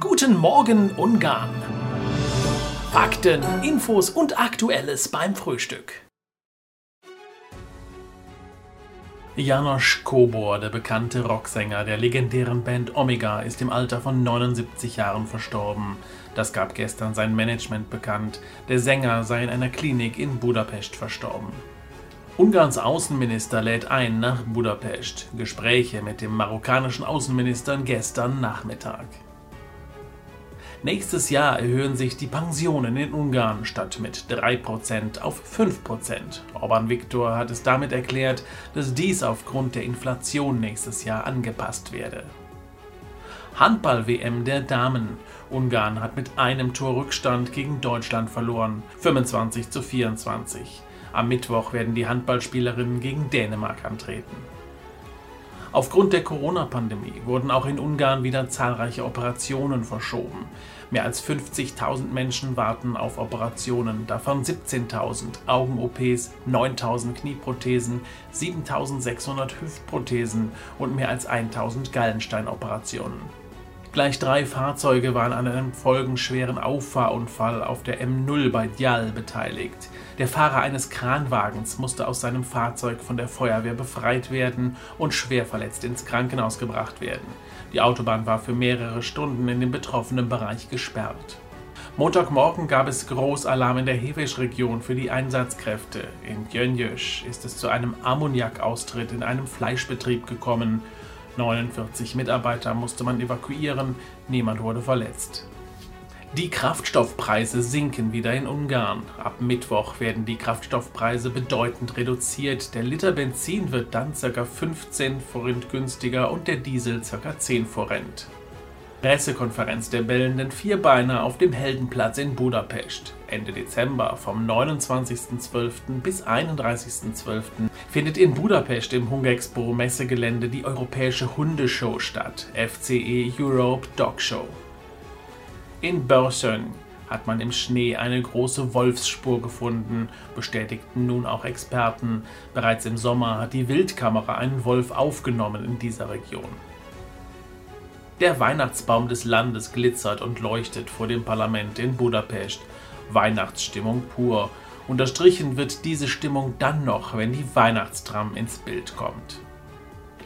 Guten Morgen Ungarn. Fakten, Infos und Aktuelles beim Frühstück. Janosch Kobor, der bekannte Rocksänger der legendären Band Omega, ist im Alter von 79 Jahren verstorben. Das gab gestern sein Management bekannt. Der Sänger sei in einer Klinik in Budapest verstorben. Ungarns Außenminister lädt ein nach Budapest. Gespräche mit dem marokkanischen Außenminister gestern Nachmittag. Nächstes Jahr erhöhen sich die Pensionen in Ungarn statt mit 3% auf 5%. Orban Viktor hat es damit erklärt, dass dies aufgrund der Inflation nächstes Jahr angepasst werde. Handball-WM der Damen. Ungarn hat mit einem Tor Rückstand gegen Deutschland verloren, 25 zu 24. Am Mittwoch werden die Handballspielerinnen gegen Dänemark antreten. Aufgrund der Corona-Pandemie wurden auch in Ungarn wieder zahlreiche Operationen verschoben. Mehr als 50.000 Menschen warten auf Operationen, davon 17.000 Augen-OPs, 9.000 Knieprothesen, 7.600 Hüftprothesen und mehr als 1.000 Gallensteinoperationen. Gleich drei Fahrzeuge waren an einem folgenschweren Auffahrunfall auf der M0 bei Djal beteiligt. Der Fahrer eines Kranwagens musste aus seinem Fahrzeug von der Feuerwehr befreit werden und schwer verletzt ins Krankenhaus gebracht werden. Die Autobahn war für mehrere Stunden in dem betroffenen Bereich gesperrt. Montagmorgen gab es Großalarm in der Hevesch-Region für die Einsatzkräfte. In Gyöngyös ist es zu einem Ammoniakaustritt in einem Fleischbetrieb gekommen. 49 Mitarbeiter musste man evakuieren, niemand wurde verletzt. Die Kraftstoffpreise sinken wieder in Ungarn. Ab Mittwoch werden die Kraftstoffpreise bedeutend reduziert. Der Liter Benzin wird dann ca. 15 Forint günstiger und der Diesel ca. 10 Forint. Pressekonferenz der bellenden Vierbeiner auf dem Heldenplatz in Budapest. Ende Dezember vom 29.12. bis 31.12. findet in Budapest im Hungexpo Messegelände die europäische Hundeshow statt, FCE Europe Dog Show. In Börsön hat man im Schnee eine große Wolfsspur gefunden, bestätigten nun auch Experten. Bereits im Sommer hat die Wildkamera einen Wolf aufgenommen in dieser Region. Der Weihnachtsbaum des Landes glitzert und leuchtet vor dem Parlament in Budapest. Weihnachtsstimmung pur. Unterstrichen wird diese Stimmung dann noch, wenn die Weihnachtstram ins Bild kommt.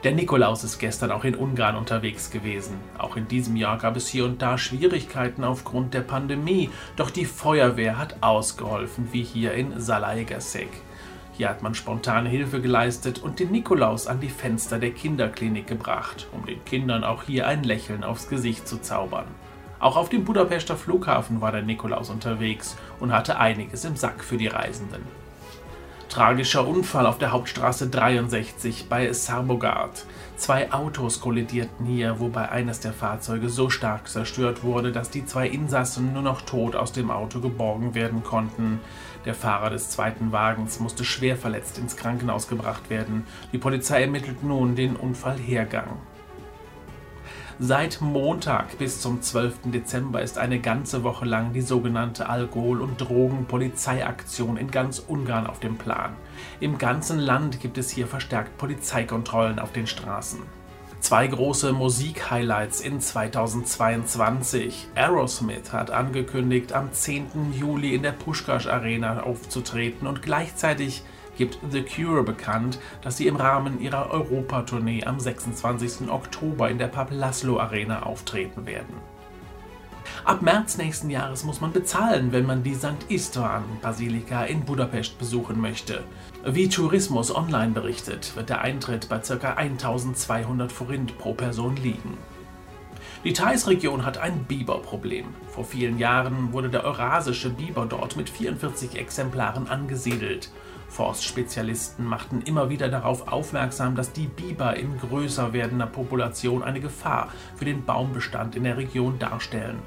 Der Nikolaus ist gestern auch in Ungarn unterwegs gewesen. Auch in diesem Jahr gab es hier und da Schwierigkeiten aufgrund der Pandemie, doch die Feuerwehr hat ausgeholfen, wie hier in Salaigasek. Hier hat man spontane Hilfe geleistet und den Nikolaus an die Fenster der Kinderklinik gebracht, um den Kindern auch hier ein Lächeln aufs Gesicht zu zaubern. Auch auf dem Budapester Flughafen war der Nikolaus unterwegs und hatte einiges im Sack für die Reisenden. Tragischer Unfall auf der Hauptstraße 63 bei Sarbogard. Zwei Autos kollidierten hier, wobei eines der Fahrzeuge so stark zerstört wurde, dass die zwei Insassen nur noch tot aus dem Auto geborgen werden konnten. Der Fahrer des zweiten Wagens musste schwer verletzt ins Krankenhaus gebracht werden. Die Polizei ermittelt nun den Unfallhergang. Seit Montag bis zum 12. Dezember ist eine ganze Woche lang die sogenannte Alkohol- und Drogenpolizeiaktion in ganz Ungarn auf dem Plan. Im ganzen Land gibt es hier verstärkt Polizeikontrollen auf den Straßen. Zwei große Musik-Highlights in 2022. Aerosmith hat angekündigt, am 10. Juli in der Pushkash Arena aufzutreten und gleichzeitig gibt The Cure bekannt, dass sie im Rahmen ihrer Europatournee am 26. Oktober in der Pub Laszlo Arena auftreten werden. Ab März nächsten Jahres muss man bezahlen, wenn man die St. Istvan Basilika in Budapest besuchen möchte. Wie Tourismus Online berichtet, wird der Eintritt bei ca. 1200 Forint pro Person liegen. Die Thais-Region hat ein Biberproblem. Vor vielen Jahren wurde der eurasische Biber dort mit 44 Exemplaren angesiedelt. Forstspezialisten machten immer wieder darauf aufmerksam, dass die Biber in größer werdender Population eine Gefahr für den Baumbestand in der Region darstellen.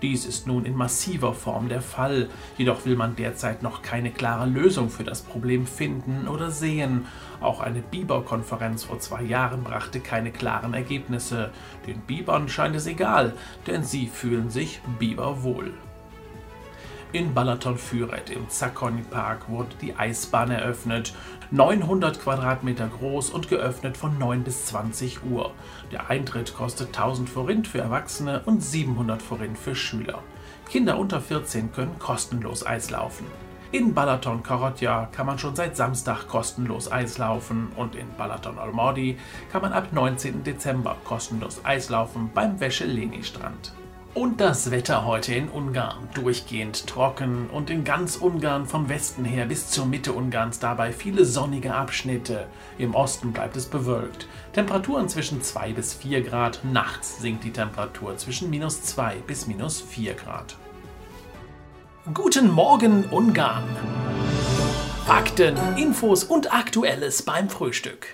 Dies ist nun in massiver Form der Fall, jedoch will man derzeit noch keine klare Lösung für das Problem finden oder sehen. Auch eine Biber-Konferenz vor zwei Jahren brachte keine klaren Ergebnisse. Den Bibern scheint es egal, denn sie fühlen sich Biber wohl. In Balaton-Füret im Zakony-Park wurde die Eisbahn eröffnet. 900 Quadratmeter groß und geöffnet von 9 bis 20 Uhr. Der Eintritt kostet 1000 Forint für Erwachsene und 700 Forint für Schüler. Kinder unter 14 können kostenlos Eislaufen. In Balaton Korotja kann man schon seit Samstag kostenlos Eislaufen und in Balaton Olmordi kann man ab 19. Dezember kostenlos Eislaufen beim Wäscheleni-Strand. Und das Wetter heute in Ungarn. Durchgehend trocken und in ganz Ungarn vom Westen her bis zur Mitte Ungarns dabei viele sonnige Abschnitte. Im Osten bleibt es bewölkt. Temperaturen zwischen 2 bis 4 Grad. Nachts sinkt die Temperatur zwischen minus 2 bis minus 4 Grad. Guten Morgen Ungarn! Fakten, Infos und Aktuelles beim Frühstück.